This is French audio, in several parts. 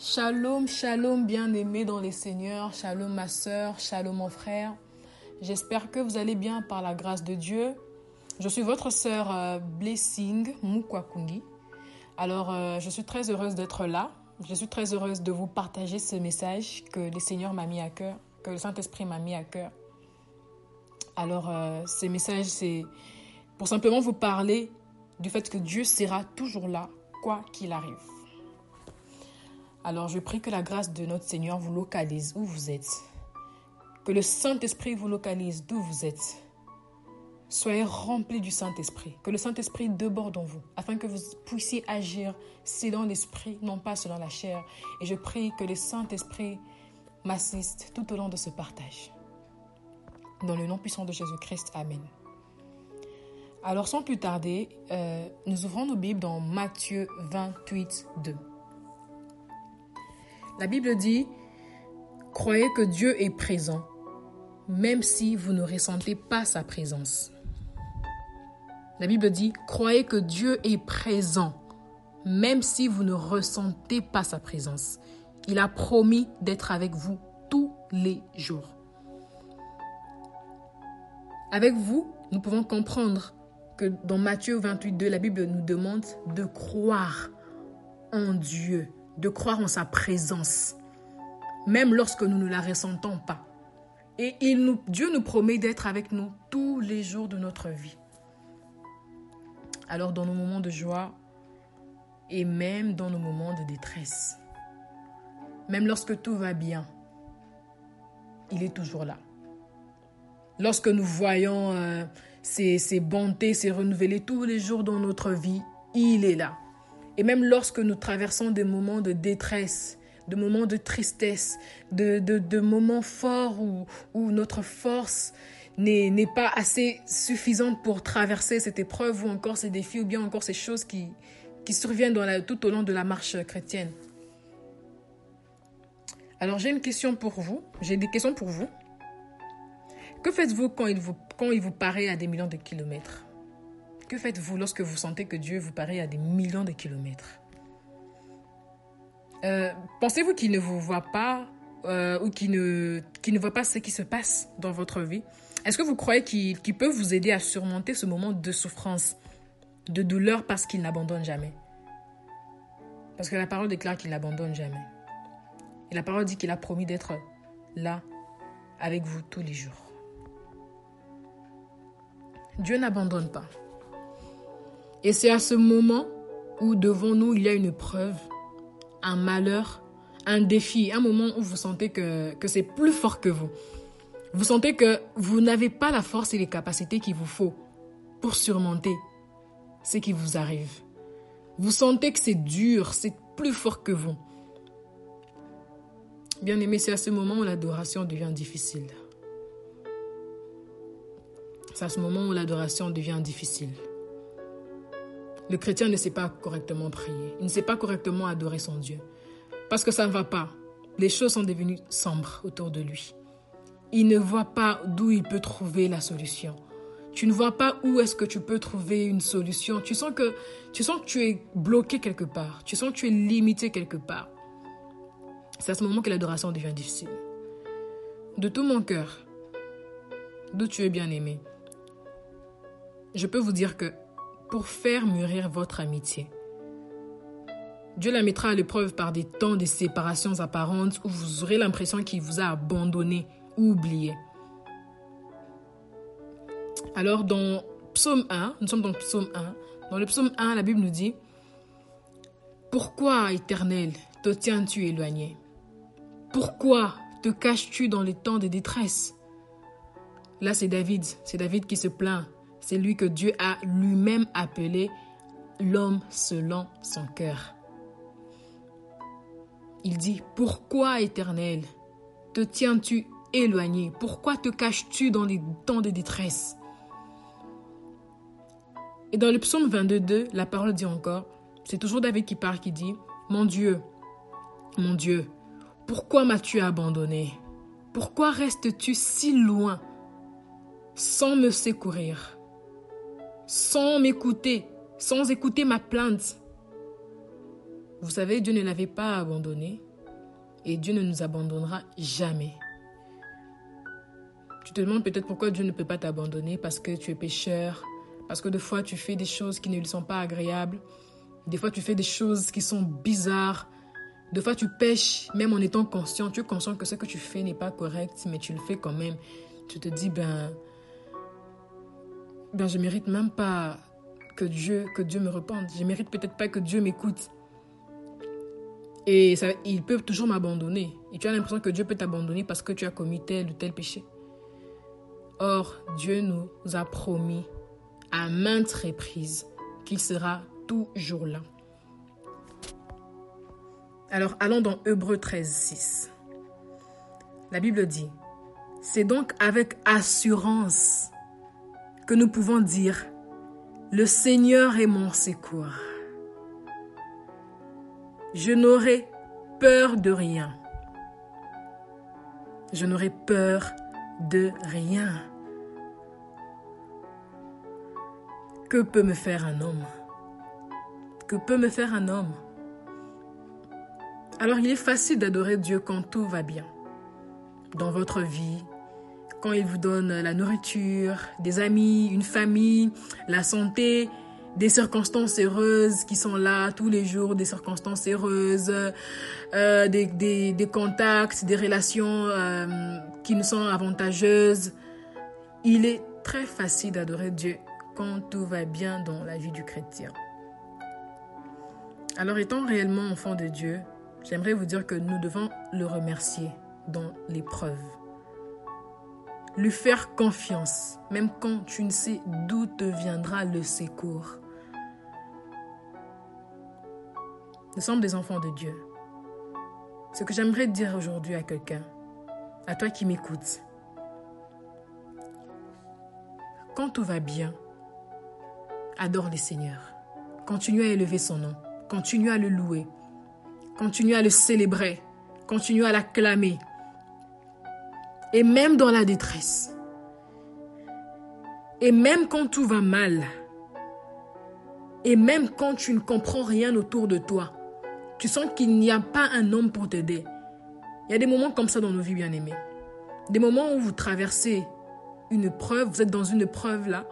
Shalom, shalom, bien-aimé dans les seigneurs. Shalom, ma soeur. Shalom, mon frère. J'espère que vous allez bien par la grâce de Dieu. Je suis votre sœur euh, Blessing Mukwakungi. Alors, euh, je suis très heureuse d'être là. Je suis très heureuse de vous partager ce message que le Seigneur m'a mis à cœur, que le Saint-Esprit m'a mis à cœur. Alors, euh, ce message, c'est pour simplement vous parler du fait que Dieu sera toujours là, quoi qu'il arrive. Alors je prie que la grâce de notre Seigneur vous localise où vous êtes. Que le Saint-Esprit vous localise d'où vous êtes. Soyez remplis du Saint-Esprit. Que le Saint-Esprit déborde en vous, afin que vous puissiez agir selon l'Esprit, non pas selon la chair. Et je prie que le Saint-Esprit m'assiste tout au long de ce partage. Dans le nom puissant de Jésus-Christ, Amen. Alors sans plus tarder, euh, nous ouvrons nos Bibles dans Matthieu 28, 2. La Bible dit, croyez que Dieu est présent, même si vous ne ressentez pas sa présence. La Bible dit, croyez que Dieu est présent, même si vous ne ressentez pas sa présence. Il a promis d'être avec vous tous les jours. Avec vous, nous pouvons comprendre que dans Matthieu 28, 2, la Bible nous demande de croire en Dieu de croire en sa présence, même lorsque nous ne la ressentons pas. Et Dieu nous promet d'être avec nous tous les jours de notre vie. Alors dans nos moments de joie et même dans nos moments de détresse, même lorsque tout va bien, il est toujours là. Lorsque nous voyons euh, ses, ses bontés se renouveler tous les jours dans notre vie, il est là. Et même lorsque nous traversons des moments de détresse, de moments de tristesse, de, de, moments forts où, où notre force n'est pas assez suffisante pour traverser cette épreuve ou encore ces défis ou bien encore ces choses qui, qui surviennent tout au long de la marche chrétienne. Alors j'ai une question pour vous, j'ai des questions pour vous. Que faites-vous quand il vous, quand il vous paraît à des millions de kilomètres? Que faites-vous lorsque vous sentez que Dieu vous paraît à des millions de kilomètres euh, Pensez-vous qu'il ne vous voit pas euh, ou qu'il ne, ne voit pas ce qui se passe dans votre vie Est-ce que vous croyez qu'il peut vous aider à surmonter ce moment de souffrance, de douleur parce qu'il n'abandonne jamais? Parce que la parole déclare qu'il n'abandonne jamais. Et la parole dit qu'il a promis d'être là avec vous tous les jours. Dieu n'abandonne pas. Et c'est à ce moment où devant nous, il y a une preuve, un malheur, un défi, un moment où vous sentez que, que c'est plus fort que vous. Vous sentez que vous n'avez pas la force et les capacités qu'il vous faut pour surmonter ce qui vous arrive. Vous sentez que c'est dur, c'est plus fort que vous. Bien aimé, c'est à ce moment où l'adoration devient difficile. C'est à ce moment où l'adoration devient difficile. Le chrétien ne sait pas correctement prier. Il ne sait pas correctement adorer son Dieu. Parce que ça ne va pas. Les choses sont devenues sombres autour de lui. Il ne voit pas d'où il peut trouver la solution. Tu ne vois pas où est-ce que tu peux trouver une solution. Tu sens que tu sens que tu es bloqué quelque part. Tu sens que tu es limité quelque part. C'est à ce moment que l'adoration devient difficile. De tout mon cœur, d'où tu es bien aimé, je peux vous dire que pour faire mûrir votre amitié. Dieu la mettra à l'épreuve par des temps de séparations apparentes où vous aurez l'impression qu'il vous a abandonné ou oublié. Alors dans Psaume 1, nous sommes dans Psaume 1, dans le Psaume 1, la Bible nous dit, Pourquoi, Éternel, te tiens-tu éloigné? Pourquoi te caches-tu dans les temps de détresse? Là, c'est David, c'est David qui se plaint c'est lui que Dieu a lui-même appelé l'homme selon son cœur. Il dit, Pourquoi, Éternel, te tiens-tu éloigné? Pourquoi te caches-tu dans les temps de détresse? Et dans le psaume 22, la parole dit encore, c'est toujours David qui parle, qui dit, Mon Dieu, mon Dieu, pourquoi m'as-tu abandonné? Pourquoi restes-tu si loin sans me secourir? Sans m'écouter, sans écouter ma plainte. Vous savez, Dieu ne l'avait pas abandonné, et Dieu ne nous abandonnera jamais. Tu te demandes peut-être pourquoi Dieu ne peut pas t'abandonner, parce que tu es pécheur, parce que des fois tu fais des choses qui ne lui sont pas agréables, des fois tu fais des choses qui sont bizarres, des fois tu pêches même en étant conscient, tu es conscient que ce que tu fais n'est pas correct, mais tu le fais quand même. Tu te dis, ben, ben je mérite même pas que Dieu, que Dieu me repente. Je mérite peut-être pas que Dieu m'écoute. Et ça, il peut toujours m'abandonner. Et tu as l'impression que Dieu peut t'abandonner parce que tu as commis tel ou tel péché. Or, Dieu nous a promis à maintes reprises qu'il sera toujours là. Alors allons dans Hébreu 13, 6. La Bible dit, c'est donc avec assurance que nous pouvons dire, le Seigneur est mon secours. Je n'aurai peur de rien. Je n'aurai peur de rien. Que peut me faire un homme? Que peut me faire un homme? Alors il est facile d'adorer Dieu quand tout va bien. Dans votre vie, quand il vous donne la nourriture, des amis, une famille, la santé, des circonstances heureuses qui sont là tous les jours, des circonstances heureuses, euh, des, contacts, des relations euh, qui nous sont avantageuses. Il est très facile d'adorer Dieu quand tout va bien dans la vie du chrétien. Alors étant réellement enfant de Dieu, j'aimerais vous dire que nous devons le remercier dans l'épreuve. Lui faire confiance, même quand tu ne sais d'où te viendra le secours. Nous sommes des enfants de Dieu. Ce que j'aimerais dire aujourd'hui à quelqu'un, à toi qui m'écoutes, quand tout va bien, adore le Seigneur. Continue à élever son nom. Continue à le louer. Continue à le célébrer. Continue à l'acclamer. Et même dans la détresse. Et même quand tout va mal. Et même quand tu ne comprends rien autour de toi. Tu sens qu'il n'y a pas un homme pour t'aider. Il y a des moments comme ça dans nos vies, bien-aimés. Des moments où vous traversez une preuve, vous êtes dans une preuve là,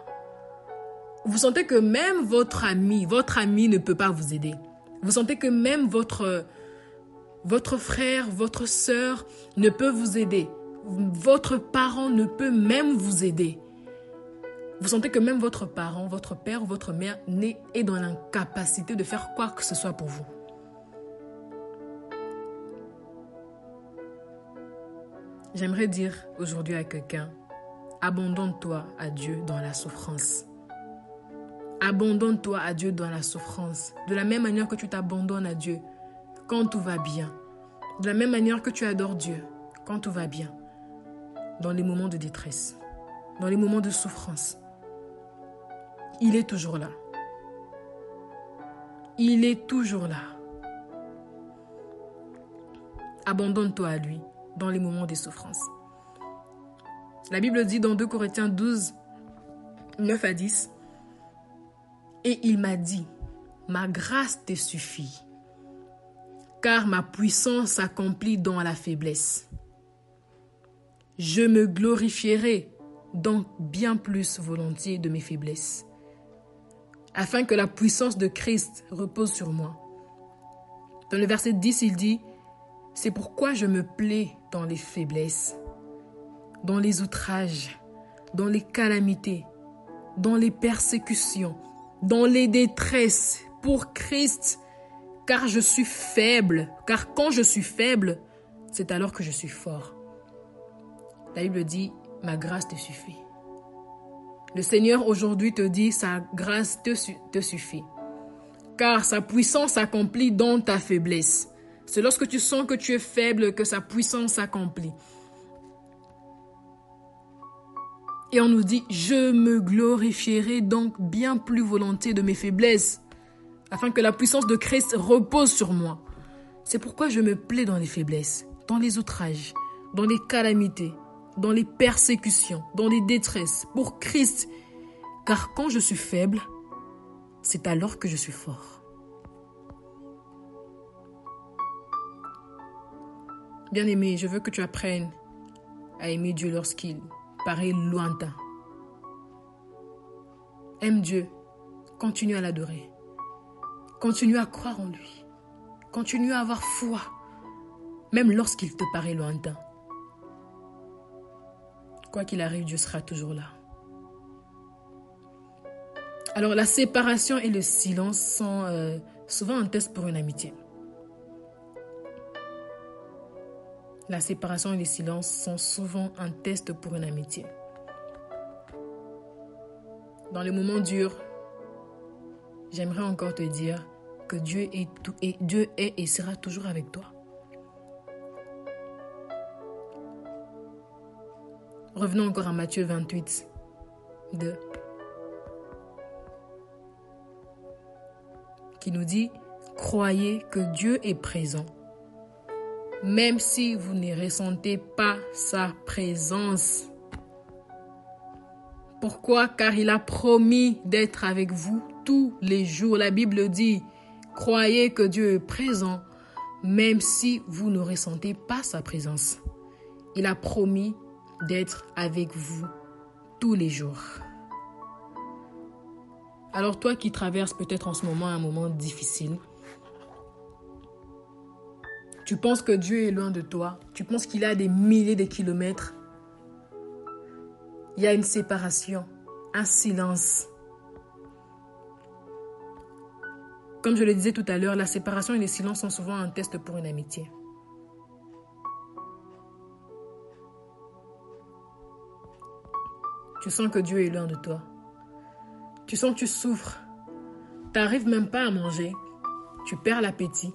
vous sentez que même votre ami, votre ami ne peut pas vous aider. Vous sentez que même votre, votre frère, votre soeur ne peut vous aider. Votre parent ne peut même vous aider. Vous sentez que même votre parent, votre père votre mère est dans l'incapacité de faire quoi que ce soit pour vous. J'aimerais dire aujourd'hui à quelqu'un, abandonne-toi à Dieu dans la souffrance. Abandonne-toi à Dieu dans la souffrance. De la même manière que tu t'abandonnes à Dieu quand tout va bien. De la même manière que tu adores Dieu quand tout va bien. Dans les moments de détresse. Dans les moments de souffrance. Il est toujours là. Il est toujours là. Abandonne-toi à lui dans les moments des souffrances. La Bible dit dans 2 Corinthiens 12, 9 à 10, et il m'a dit, ma grâce te suffit, car ma puissance s'accomplit dans la faiblesse. Je me glorifierai donc bien plus volontiers de mes faiblesses, afin que la puissance de Christ repose sur moi. Dans le verset 10, il dit, C'est pourquoi je me plais dans les faiblesses, dans les outrages, dans les calamités, dans les persécutions, dans les détresses pour Christ, car je suis faible, car quand je suis faible, c'est alors que je suis fort. La Bible dit, ma grâce te suffit. Le Seigneur aujourd'hui te dit, sa grâce te, suffit, car sa puissance s'accomplit dans ta faiblesse. C'est lorsque tu sens que tu es faible que sa puissance s'accomplit. Et on nous dit, je me glorifierai donc bien plus volontiers de mes faiblesses, afin que la puissance de Christ repose sur moi. C'est pourquoi je me plais dans les faiblesses, dans les outrages, dans les calamités, dans les persécutions, dans les détresses, pour Christ. Car quand je suis faible, c'est alors que je suis fort. Bien-aimé, je veux que tu apprennes à aimer Dieu lorsqu'il paraît lointain. Aime Dieu, continue à l'adorer. Continue à croire en lui. Continue à avoir foi, même lorsqu'il te paraît lointain. Quoi qu'il arrive, Dieu sera toujours là. Alors la séparation et le silence sont euh, souvent un test pour une amitié. La séparation et le silence sont souvent un test pour une amitié. Dans les moments durs, j'aimerais encore te dire que Dieu est, tout, et Dieu est et sera toujours avec toi. Revenons encore à Matthieu 28, 2, qui nous dit, croyez que Dieu est présent même si vous ne ressentez pas sa présence. Pourquoi? Car il a promis d'être avec vous tous les jours. La Bible dit, croyez que Dieu est présent, même si vous ne ressentez pas sa présence. Il a promis d'être avec vous tous les jours. Alors toi qui traverses peut-être en ce moment un moment difficile, tu penses que Dieu est loin de toi? Tu penses qu'il a des milliers de kilomètres? Il y a une séparation, un silence. Comme je le disais tout à l'heure, la séparation et le silence sont souvent un test pour une amitié. Tu sens que Dieu est loin de toi. Tu sens que tu souffres. Tu n'arrives même pas à manger. Tu perds l'appétit.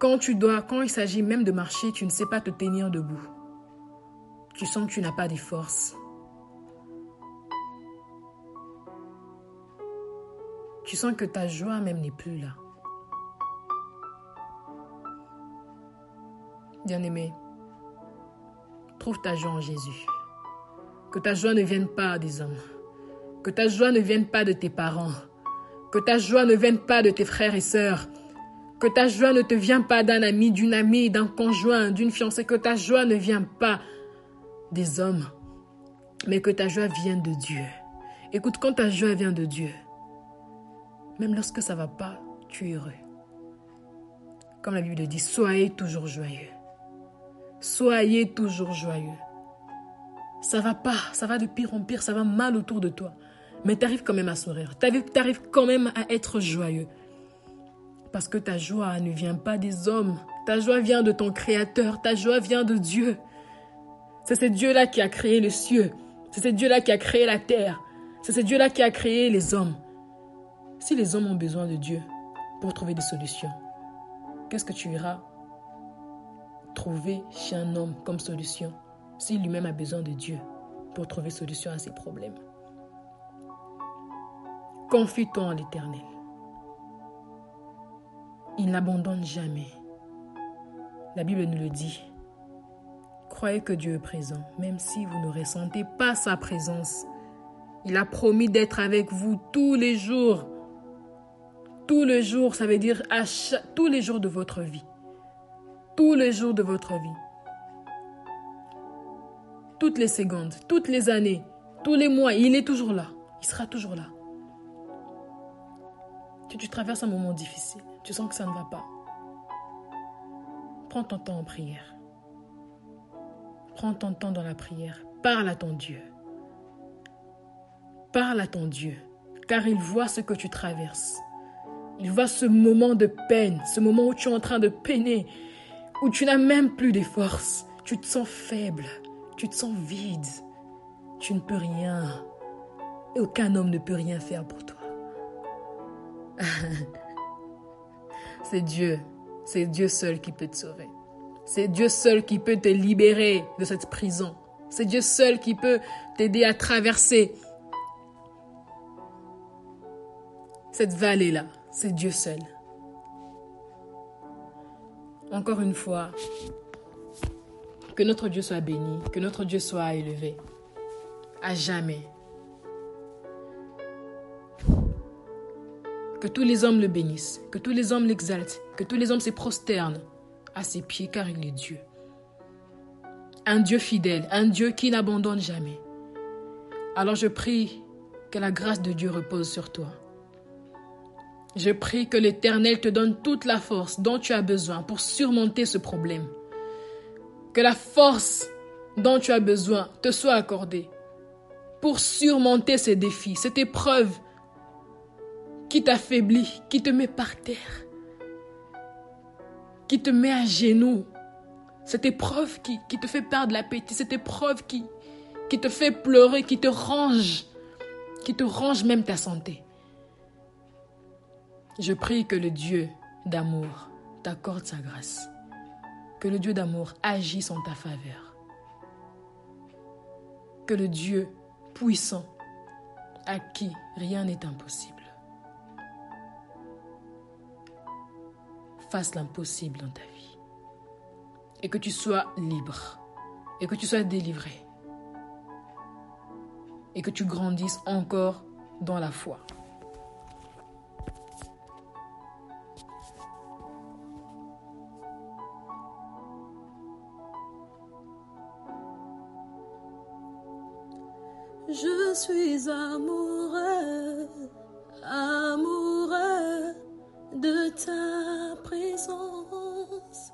Quand tu dois, quand il s'agit même de marcher, tu ne sais pas te tenir debout. Tu sens que tu n'as pas de force. Tu sens que ta joie même n'est plus là. Bien-aimé, trouve ta joie en Jésus. Que ta joie ne vienne pas des hommes. Que ta joie ne vienne pas de tes parents. Que ta joie ne vienne pas de tes frères et sœurs. Que ta joie ne te vient pas d'un ami, d'une amie, d'un conjoint, d'une fiancée. Que ta joie ne vient pas des hommes, mais que ta joie vienne de Dieu. Écoute, quand ta joie vient de Dieu, même lorsque ça va pas, tu es heureux. Comme la Bible dit, soyez toujours joyeux. Soyez toujours joyeux. Ça va pas, ça va de pire en pire, ça va mal autour de toi. Mais tu arrives quand même à sourire. Tu arrives quand même à être joyeux. Parce que ta joie ne vient pas des hommes. Ta joie vient de ton Créateur. Ta joie vient de Dieu. C'est ce Dieu-là qui a créé le cieux. C'est ce Dieu-là qui a créé la terre. C'est ce Dieu-là qui a créé les hommes. Si les hommes ont besoin de Dieu pour trouver des solutions, qu'est-ce que tu iras trouver chez un homme comme solution? S'il lui-même a besoin de Dieu pour trouver solution à ses problèmes Confie-toi en l'Éternel. Il n'abandonne jamais. La Bible nous le dit. Croyez que Dieu est présent, même si vous ne ressentez pas sa présence. Il a promis d'être avec vous tous les jours. Tous les jours, ça veut dire tous les jours de votre vie. Tous les jours de votre vie. Toutes les secondes, toutes les années, tous les mois, il est toujours là. Il sera toujours là. Si tu traverses un moment difficile, tu sens que ça ne va pas. Prends ton temps en prière. Prends ton temps dans la prière. Parle à ton Dieu. Parle à ton Dieu, car il voit ce que tu traverses. Il voit ce moment de peine, ce moment où tu es en train de peiner, où tu n'as même plus de force. Tu te sens faible, tu te sens vide. Tu ne peux rien. Et aucun homme ne peut rien faire pour toi. C'est Dieu. C'est Dieu seul qui peut te sauver. C'est Dieu seul qui peut te libérer de cette prison. C'est Dieu seul qui peut t'aider à traverser cette vallée-là. C'est Dieu seul. Encore une fois, que notre Dieu soit béni, que notre Dieu soit élevé. À jamais. Que tous les hommes le bénissent, que tous les hommes l'exaltent, que tous les hommes se prosternent à ses pieds car il est Dieu. Un Dieu fidèle, un Dieu qui n'abandonne jamais. Alors je prie que la grâce de Dieu repose sur toi. Je prie que l'Éternel te donne toute la force dont tu as besoin pour surmonter ce problème. Que la force dont tu as besoin te soit accordée pour surmonter ces défis, cette épreuve qui t'affaiblit, qui te met par terre, qui te met à genoux, cette épreuve qui, te fait perdre l'appétit, cette épreuve qui te fait pleurer, qui te range, qui te range même ta santé. Je prie que le Dieu d'amour t'accorde sa grâce, que le Dieu d'amour agisse en ta faveur, que le Dieu puissant à qui rien n'est impossible fasse l'impossible dans ta vie. Et que tu sois libre. Et que tu sois délivré. Et que tu grandisses encore dans la foi. Amoureux, amoureux de ta présence.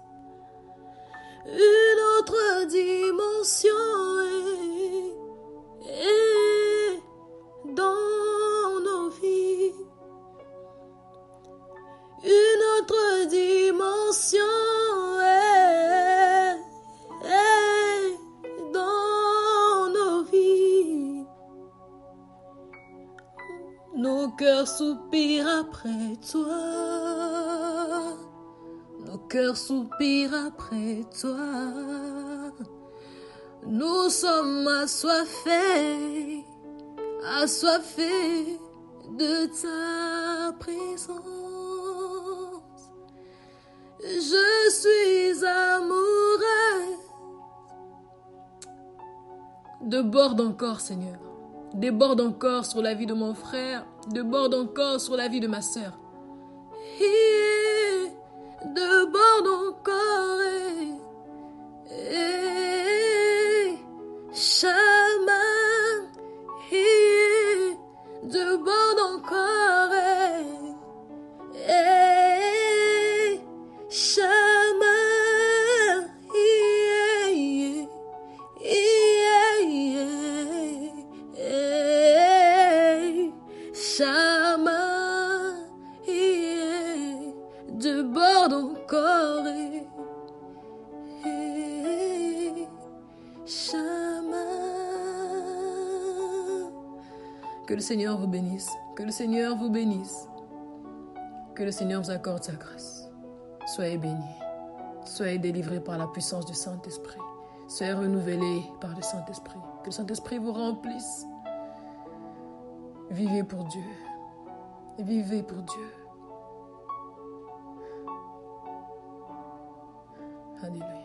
Une autre dimension est, dans nos vies. Une autre dimension cœurs soupirent après toi. Nos cœurs soupirent après toi. Nous sommes assoiffés, assoiffés de ta présence. Je suis amoureux. Déborde encore, Seigneur. Déborde encore sur la vie de mon frère. Déborde encore sur la vie de ma sœur. Déborde encore. Et Seigneur vous bénisse. Que le Seigneur vous bénisse. Que le Seigneur vous accorde sa grâce. Soyez bénis. Soyez délivrés par la puissance du Saint-Esprit. Soyez renouvelés par le Saint-Esprit. Que le Saint-Esprit vous remplisse. Vivez pour Dieu. Vivez pour Dieu. Alléluia.